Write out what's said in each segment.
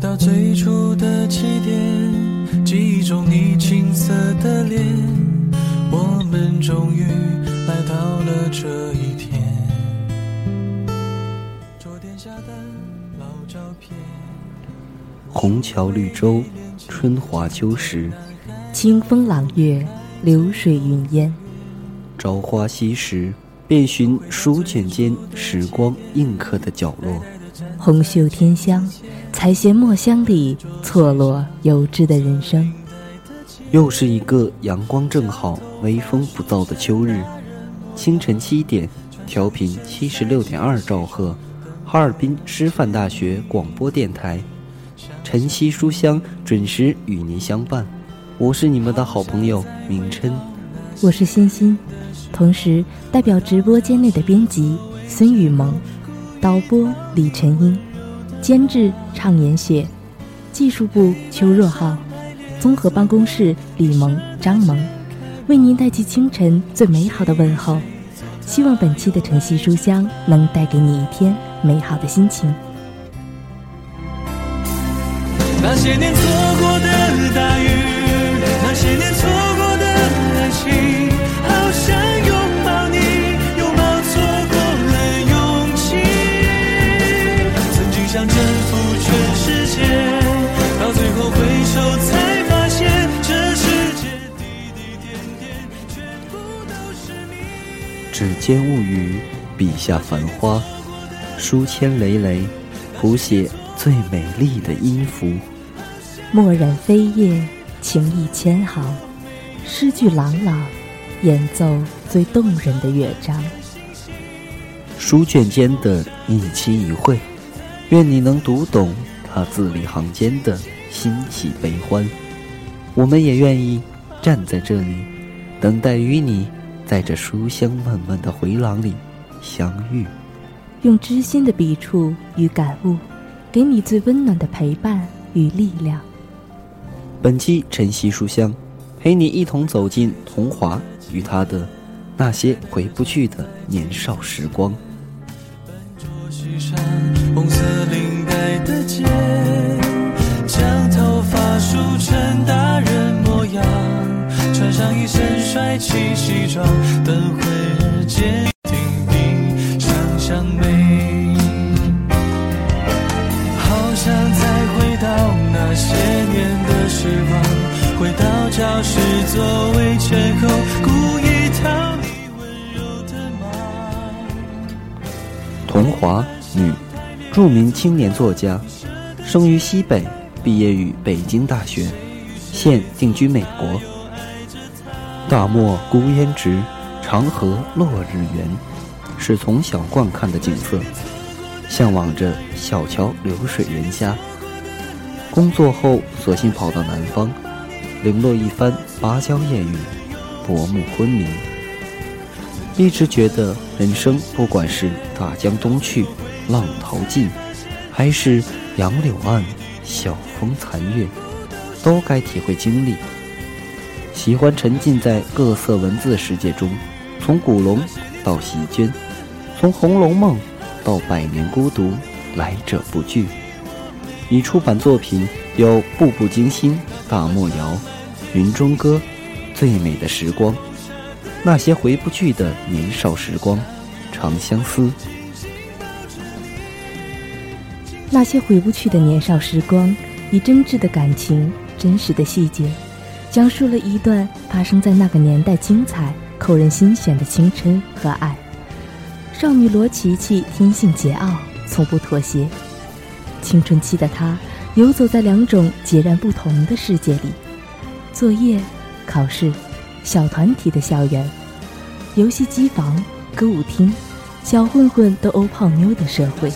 到最初的起点，记忆中你青涩的脸，我们终于来到了这一天。红桥绿洲，春华秋实；清风朗月，流水云烟。朝花夕拾，遍寻书卷间时光印刻的角落。红袖添香，采撷墨香里错落有致的人生。又是一个阳光正好、微风不燥的秋日，清晨七点，调频七十六点二兆赫，哈尔滨师范大学广播电台。晨曦书香准时与您相伴，我是你们的好朋友明琛，我是欣欣，同时代表直播间内的编辑孙雨萌，导播李晨英，监制畅言雪，技术部邱若浩，综合办公室李萌、张萌，为您带去清晨最美好的问候，希望本期的晨曦书香能带给你一天美好的心情。那些年错过的大雨，想征服全世界，到最后回首才发现，这世界滴滴点点全部都是你。指尖物语，笔下繁花，书签累累，谱写最美丽的音符。墨染飞叶，情意千行；诗句朗朗，演奏最动人的乐章。书卷间的一期一会，愿你能读懂他字里行间的欣喜悲欢。我们也愿意站在这里，等待与你在这书香漫漫的回廊里相遇。用知心的笔触与感悟，给你最温暖的陪伴与力量。本期晨曦书香，陪你一同走进童华与他的那些回不去的年少时光。红色西装，等会儿见。教室座位前后，故意讨你温柔的骂。童华，女，著名青年作家，生于西北，毕业于北京大学，现定居美国。大漠孤烟直，长河落日圆，是从小惯看的景色。向往着小桥流水人家。工作后，索性跑到南方，零落一番芭蕉艳雨，薄暮昏明。一直觉得人生不管是大江东去，浪淘尽，还是杨柳岸，晓风残月，都该体会经历。喜欢沉浸在各色文字世界中，从古龙到席绢，从《红楼梦》到《百年孤独》，来者不拒。已出版作品有《步步惊心》《大漠谣》《云中歌》《最美的时光》。那些回不去的年少时光，长相思。那些回不去的年少时光，以真挚的感情、真实的细节，讲述了一段发生在那个年代精彩、扣人心弦的青春和爱。少女罗琦琦天性桀骜，从不妥协。青春期的她，游走在两种截然不同的世界里：作业、考试。小团体的校园，游戏机房、歌舞厅，小混混都欧泡妞的社会。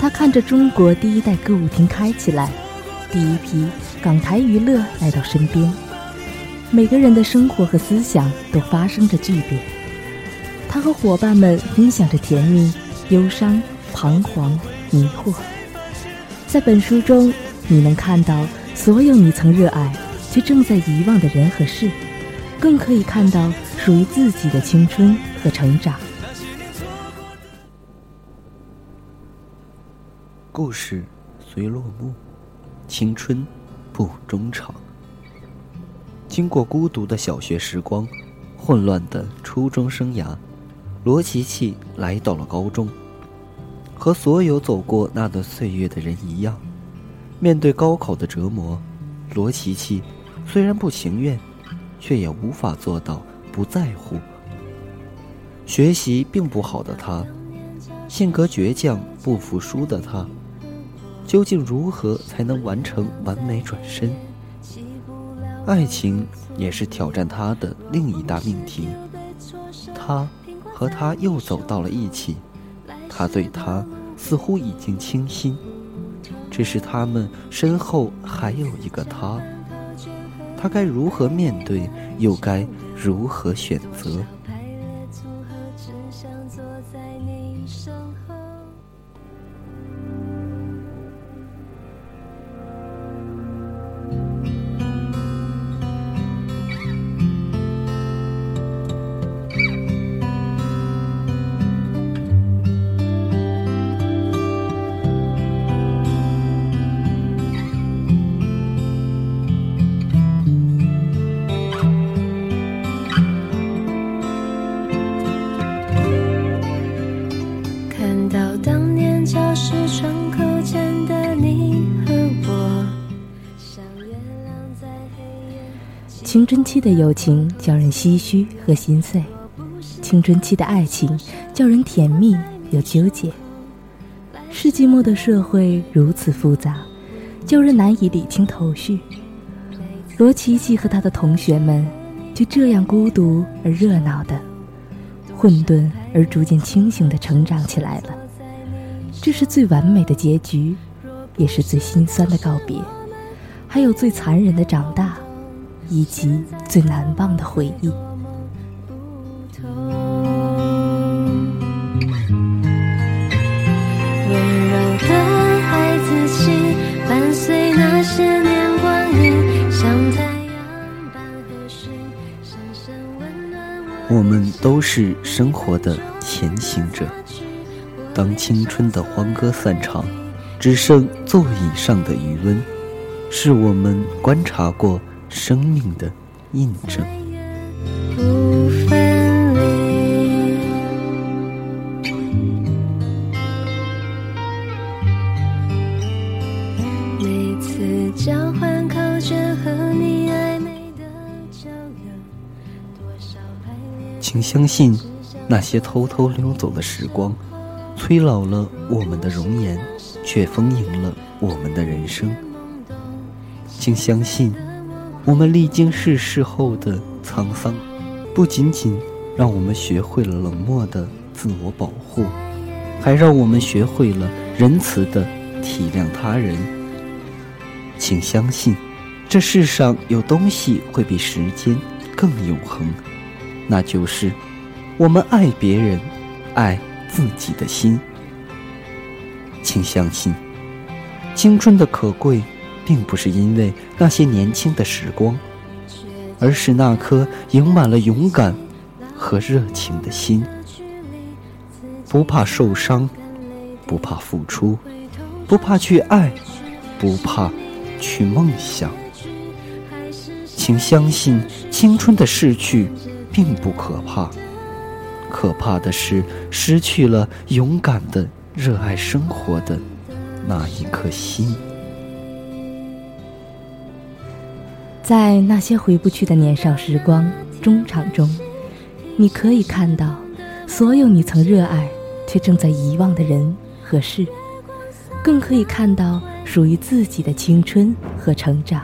她看着中国第一代歌舞厅开起来，第一批港台娱乐来到身边，每个人的生活和思想都发生着巨变。他和伙伴们分享着甜蜜、忧伤、彷徨、迷惑。在本书中，你能看到所有你曾热爱却正在遗忘的人和事。更可以看到属于自己的青春和成长。故事虽落幕，青春不忠诚。经过孤独的小学时光，混乱的初中生涯，罗琪琪来到了高中。和所有走过那段岁月的人一样，面对高考的折磨，罗琪琪虽然不情愿。却也无法做到不在乎。学习并不好的他，性格倔强、不服输的他，究竟如何才能完成完美转身？爱情也是挑战他的另一大命题。他和他又走到了一起，他对他似乎已经倾心，只是他们身后还有一个他。他该如何面对，又该如何选择？拍了组合，只想坐在你身后青春期的友情叫人唏嘘和心碎，青春期的爱情叫人甜蜜又纠结。世纪末的社会如此复杂，叫人难以理清头绪。罗琪琪和他的同学们就这样孤独而热闹的，混沌而逐渐清醒的成长起来了。这是最完美的结局，也是最心酸的告别，还有最残忍的长大。以及最难忘的回忆。温柔的孩子气，伴随那些年光阴，像太阳般和煦，深深温暖我。我们都是生活的前行者。当青春的欢歌散场，只剩座椅上的余温，是我们观察过。生命的印证。请相信，那些偷偷溜走的时光，催老了我们的容颜，却丰盈了我们的人生。请相信。我们历经世事后的沧桑，不仅仅让我们学会了冷漠的自我保护，还让我们学会了仁慈的体谅他人。请相信，这世上有东西会比时间更永恒，那就是我们爱别人、爱自己的心。请相信，青春的可贵，并不是因为那些年轻的时光，而是那颗盈满了勇敢和热情的心。不怕受伤，不怕付出，不怕去爱，不怕去梦想。请相信，青春的逝去并不可怕，可怕的是失去了勇敢的。热爱生活的那一颗心，在那些回不去的年少时光中场中，你可以看到所有你曾热爱却正在遗忘的人和事，更可以看到属于自己的青春和成长。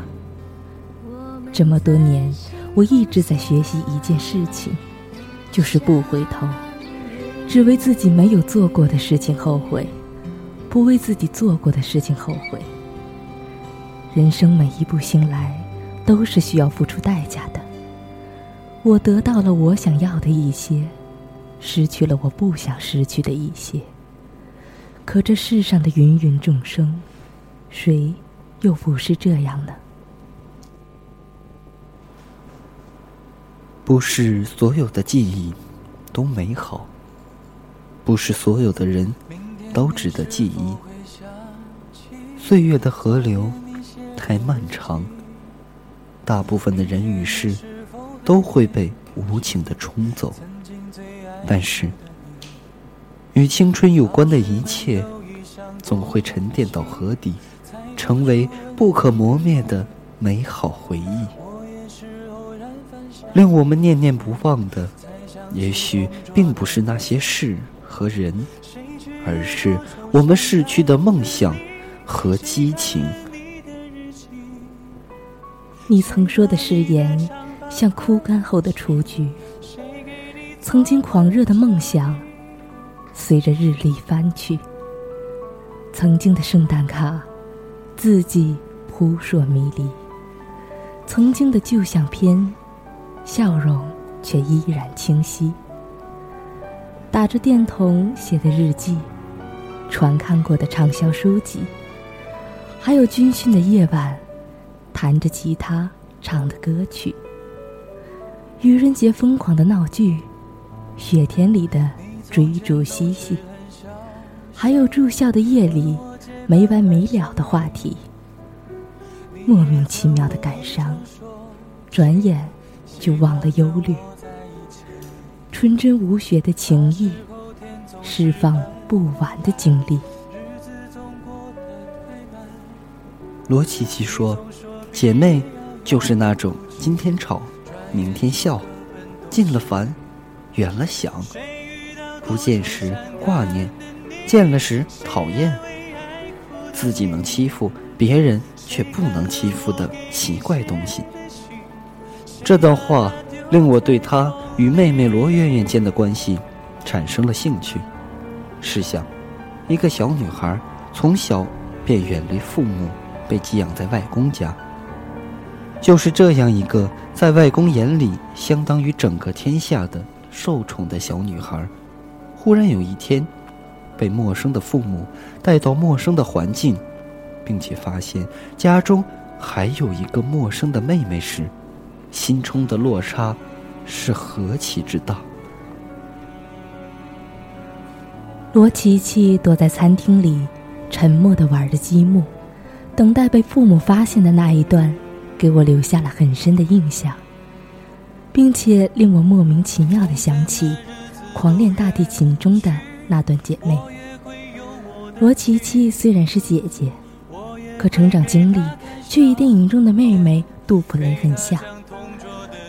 这么多年，我一直在学习一件事情，就是不回头。只为自己没有做过的事情后悔，不为自己做过的事情后悔。人生每一步行来，都是需要付出代价的。我得到了我想要的一些，失去了我不想失去的一些。可这世上的芸芸众生，谁又不是这样呢？不是所有的记忆都美好。不是所有的人都值得记忆。岁月的河流太漫长，大部分的人与事都会被无情的冲走。但是，与青春有关的一切，总会沉淀到河底，成为不可磨灭的美好回忆。令我们念念不忘的，也许并不是那些事。和人，而是我们逝去的梦想和激情。你曾说的誓言，像枯干后的雏菊；曾经狂热的梦想，随着日历翻去。曾经的圣诞卡，字迹扑朔迷离；曾经的旧相片，笑容却依然清晰。打着电筒写的日记，传看过的畅销书籍，还有军训的夜晚，弹着吉他唱的歌曲。愚人节疯狂的闹剧，雪天里的追逐嬉戏，还有住校的夜里没完没了的话题。莫名其妙的感伤，转眼就忘了忧虑。纯真无邪的情谊，释放不完的精力。罗琪琪说：“姐妹就是那种今天吵，明天笑，近了烦，远了想，不见时挂念，见了时讨厌，自己能欺负别人却不能欺负的奇怪东西。”这段话令我对他。与妹妹罗媛媛间的关系产生了兴趣。试想，一个小女孩从小便远离父母，被寄养在外公家。就是这样一个在外公眼里相当于整个天下的受宠的小女孩，忽然有一天，被陌生的父母带到陌生的环境，并且发现家中还有一个陌生的妹妹时，心中的落差。是何其之大！罗琪琪躲在餐厅里，沉默的玩着积木，等待被父母发现的那一段，给我留下了很深的印象，并且令我莫名其妙的想起《狂恋大提琴》中的那段姐妹。罗琪琪虽然是姐姐，可成长经历却与电影中的妹妹杜普雷很像。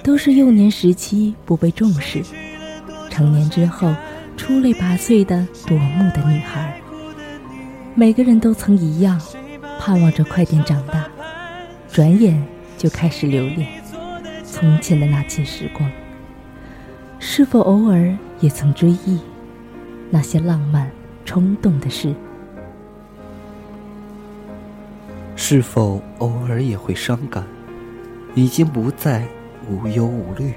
都是幼年时期不被重视，成年之后出类拔萃的夺目的女孩。每个人都曾一样，盼望着快点长大，转眼就开始留恋从前的那些时光。是否偶尔也曾追忆那些浪漫冲动的事。是否偶尔也会伤感？已经不再无忧无虑。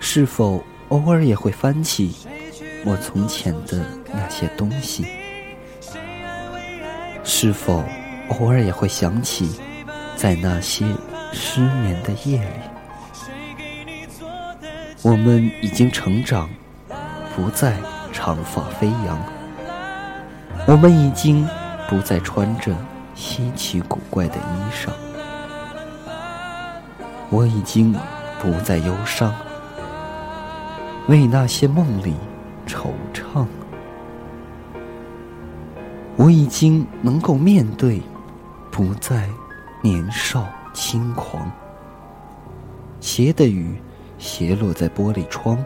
是否偶尔也会翻起我从前的那些东西？是否偶尔也会想起，在那些失眠的夜里，我们已经成长，不再长发飞扬。我们已经不再穿着稀奇古怪的衣裳。我已经不再忧伤，为那些梦里惆怅。我已经能够面对，不再年少轻狂。斜的雨斜落在玻璃窗，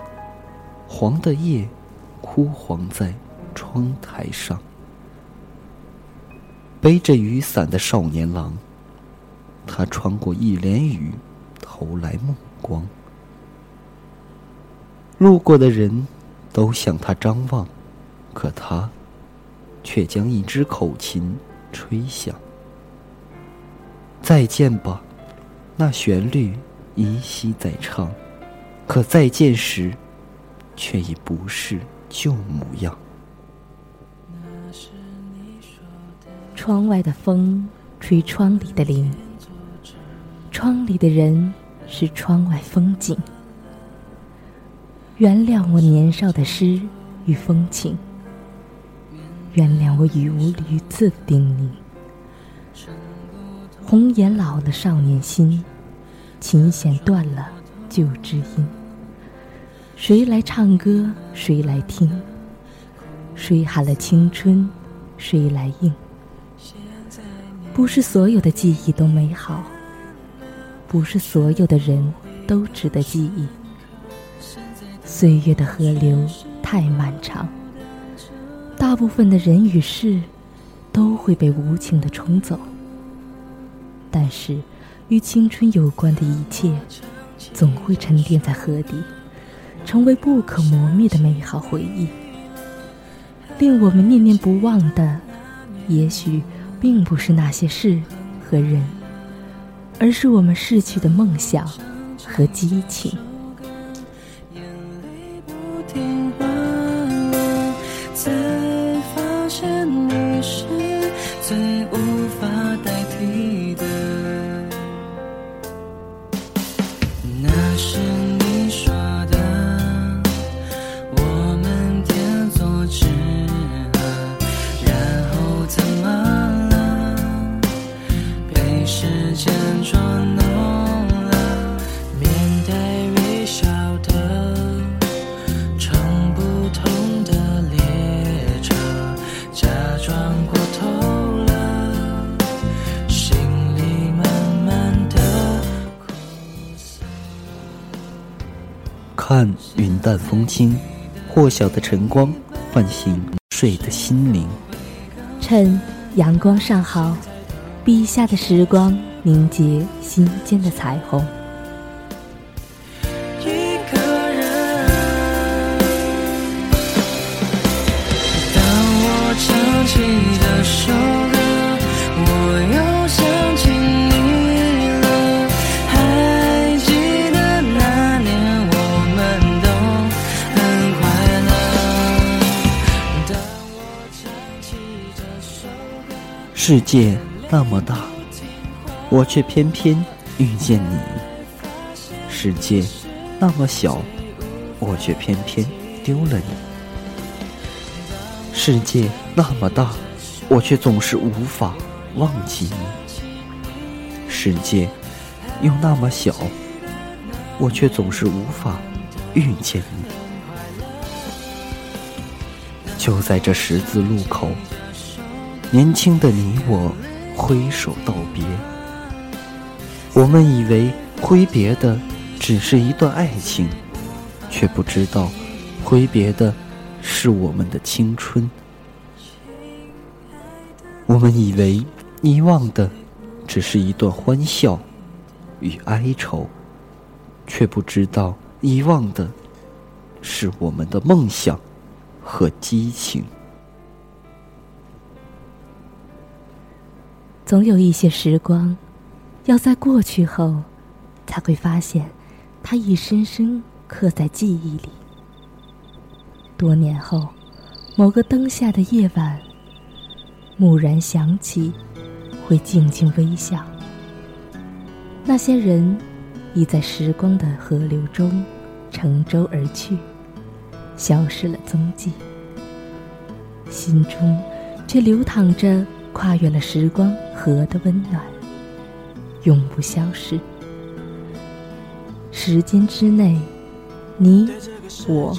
黄的叶枯黄在窗台上。背着雨伞的少年郎，他穿过一帘雨。投来目光，路过的人都向他张望，可他却将一支口琴吹响。再见吧，那旋律依稀在唱，可再见时，却已不是旧模样。窗外的风吹窗里的铃，窗里的人。是窗外风景。原谅我年少的诗与风情，原谅我语无伦次的叮咛。红颜老了少年心，琴弦断了旧知音。谁来唱歌？谁来听？谁喊了青春？谁来应？不是所有的记忆都美好。不是所有的人都值得记忆。岁月的河流太漫长，大部分的人与事都会被无情的冲走。但是，与青春有关的一切，总会沉淀在河底，成为不可磨灭的美好回忆。令我们念念不忘的，也许并不是那些事和人。而是我们逝去的梦想和激情。淡风轻，或小的晨光唤醒睡的心灵。趁阳光尚好，笔下的时光凝结心间的彩虹。一世界那么大，我却偏偏遇见你；世界那么小，我却偏偏丢了你；世界那么大，我却总是无法忘记你；世界又那么小，我却总是无法遇见你。就在这十字路口。年轻的你我挥手道别，我们以为挥别的只是一段爱情，却不知道挥别的是我们的青春。我们以为遗忘的只是一段欢笑与哀愁，却不知道遗忘的是我们的梦想和激情。总有一些时光，要在过去后，才会发现，它已深深刻在记忆里。多年后，某个灯下的夜晚，蓦然想起，会静静微笑。那些人，已在时光的河流中乘舟而去，消失了踪迹。心中，却流淌着跨越了时光河的温暖，永不消逝。时间之内，你我，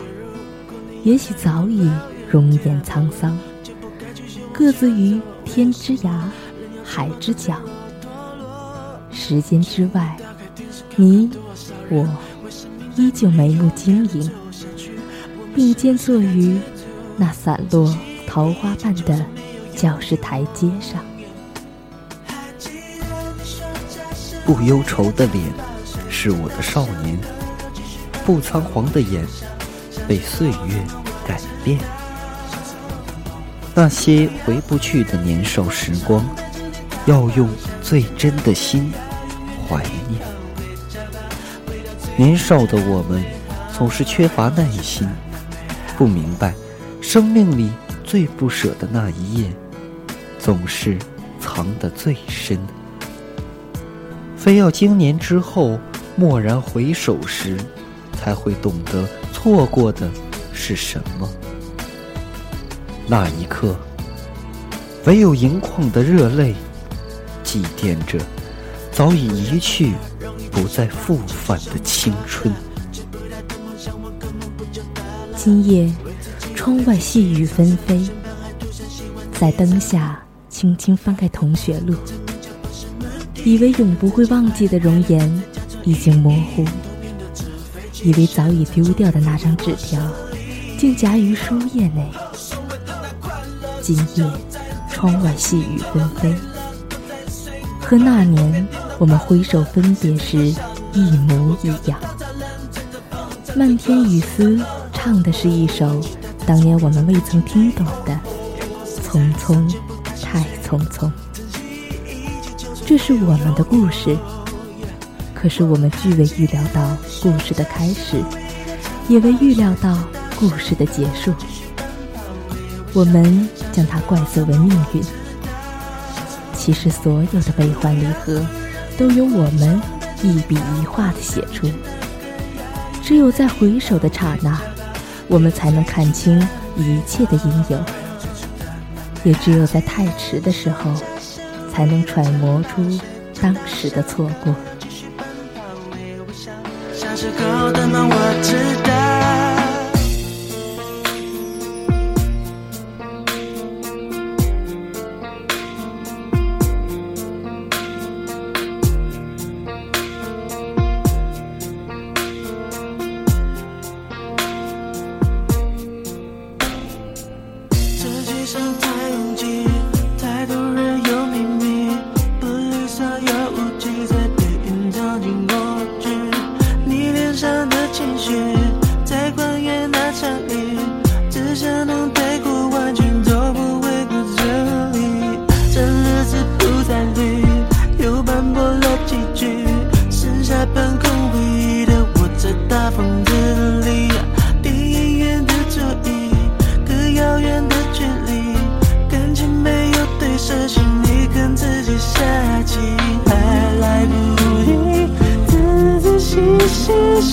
也许早已容颜沧桑，各自于天之涯，海之角。时间之外，你我，依旧眉目晶莹，并肩坐于那散落。桃花瓣的教室台阶上，不忧愁的脸是我的少年，不仓皇的眼被岁月改变。那些回不去的年少时光，要用最真的心怀念。年少的我们总是缺乏耐心，不明白生命里。最不舍的那一页，总是藏得最深。非要经年之后，蓦然回首时，才会懂得错过的是什么。那一刻，唯有盈眶的热泪，祭奠着早已一去、不再复返的青春。今夜。窗外细雨纷飞，在灯下轻轻翻开同学录，以为永不会忘记的容颜已经模糊，以为早已丢掉的那张纸条，竟夹于书页内。今夜窗外细雨纷飞，和那年我们挥手分别时一模一样。漫天雨丝唱的是一首。当年我们未曾听懂的，匆匆，太匆匆。这是我们的故事，可是我们俱未预料到故事的开始，也未预料到故事的结束。我们将它怪罪为命运。其实所有的悲欢离合，都由我们一笔一画的写出。只有在回首的刹那。我们才能看清一切的因由，也只有在太迟的时候，才能揣摩出当时的错过。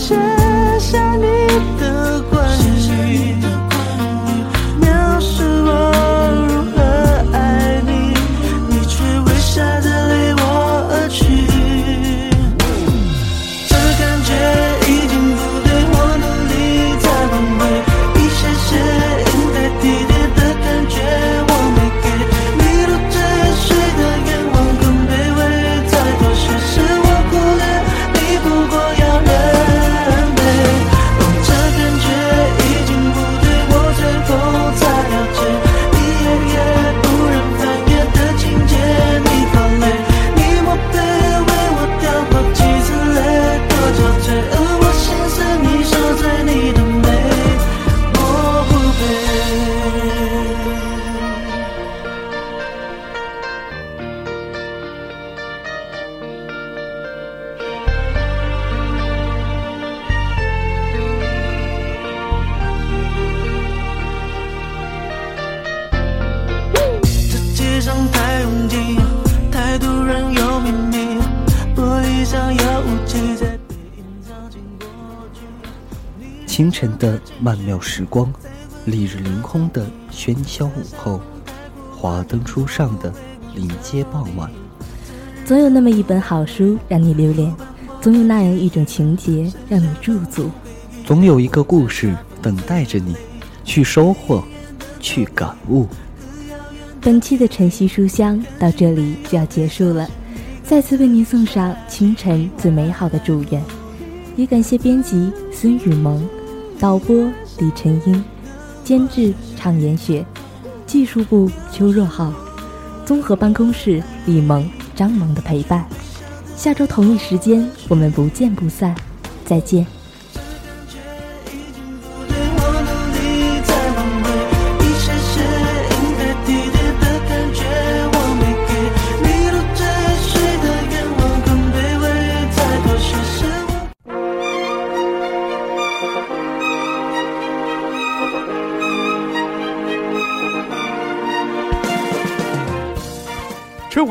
share. 晨的曼妙时光，丽日凌空的喧嚣午后，华灯初上的临街傍晚。总有那么一本好书让你留恋，总有那样一种情节让你驻足，总有一个故事等待着你，去收获，去感悟。本期的晨曦书香到这里就要结束了，再次为您送上清晨最美好的祝愿，也感谢编辑孙雨萌。导播李晨英，监制畅言雪，技术部邱若浩，综合办公室李萌、张萌的陪伴。下周同一时间，我们不见不散，再见。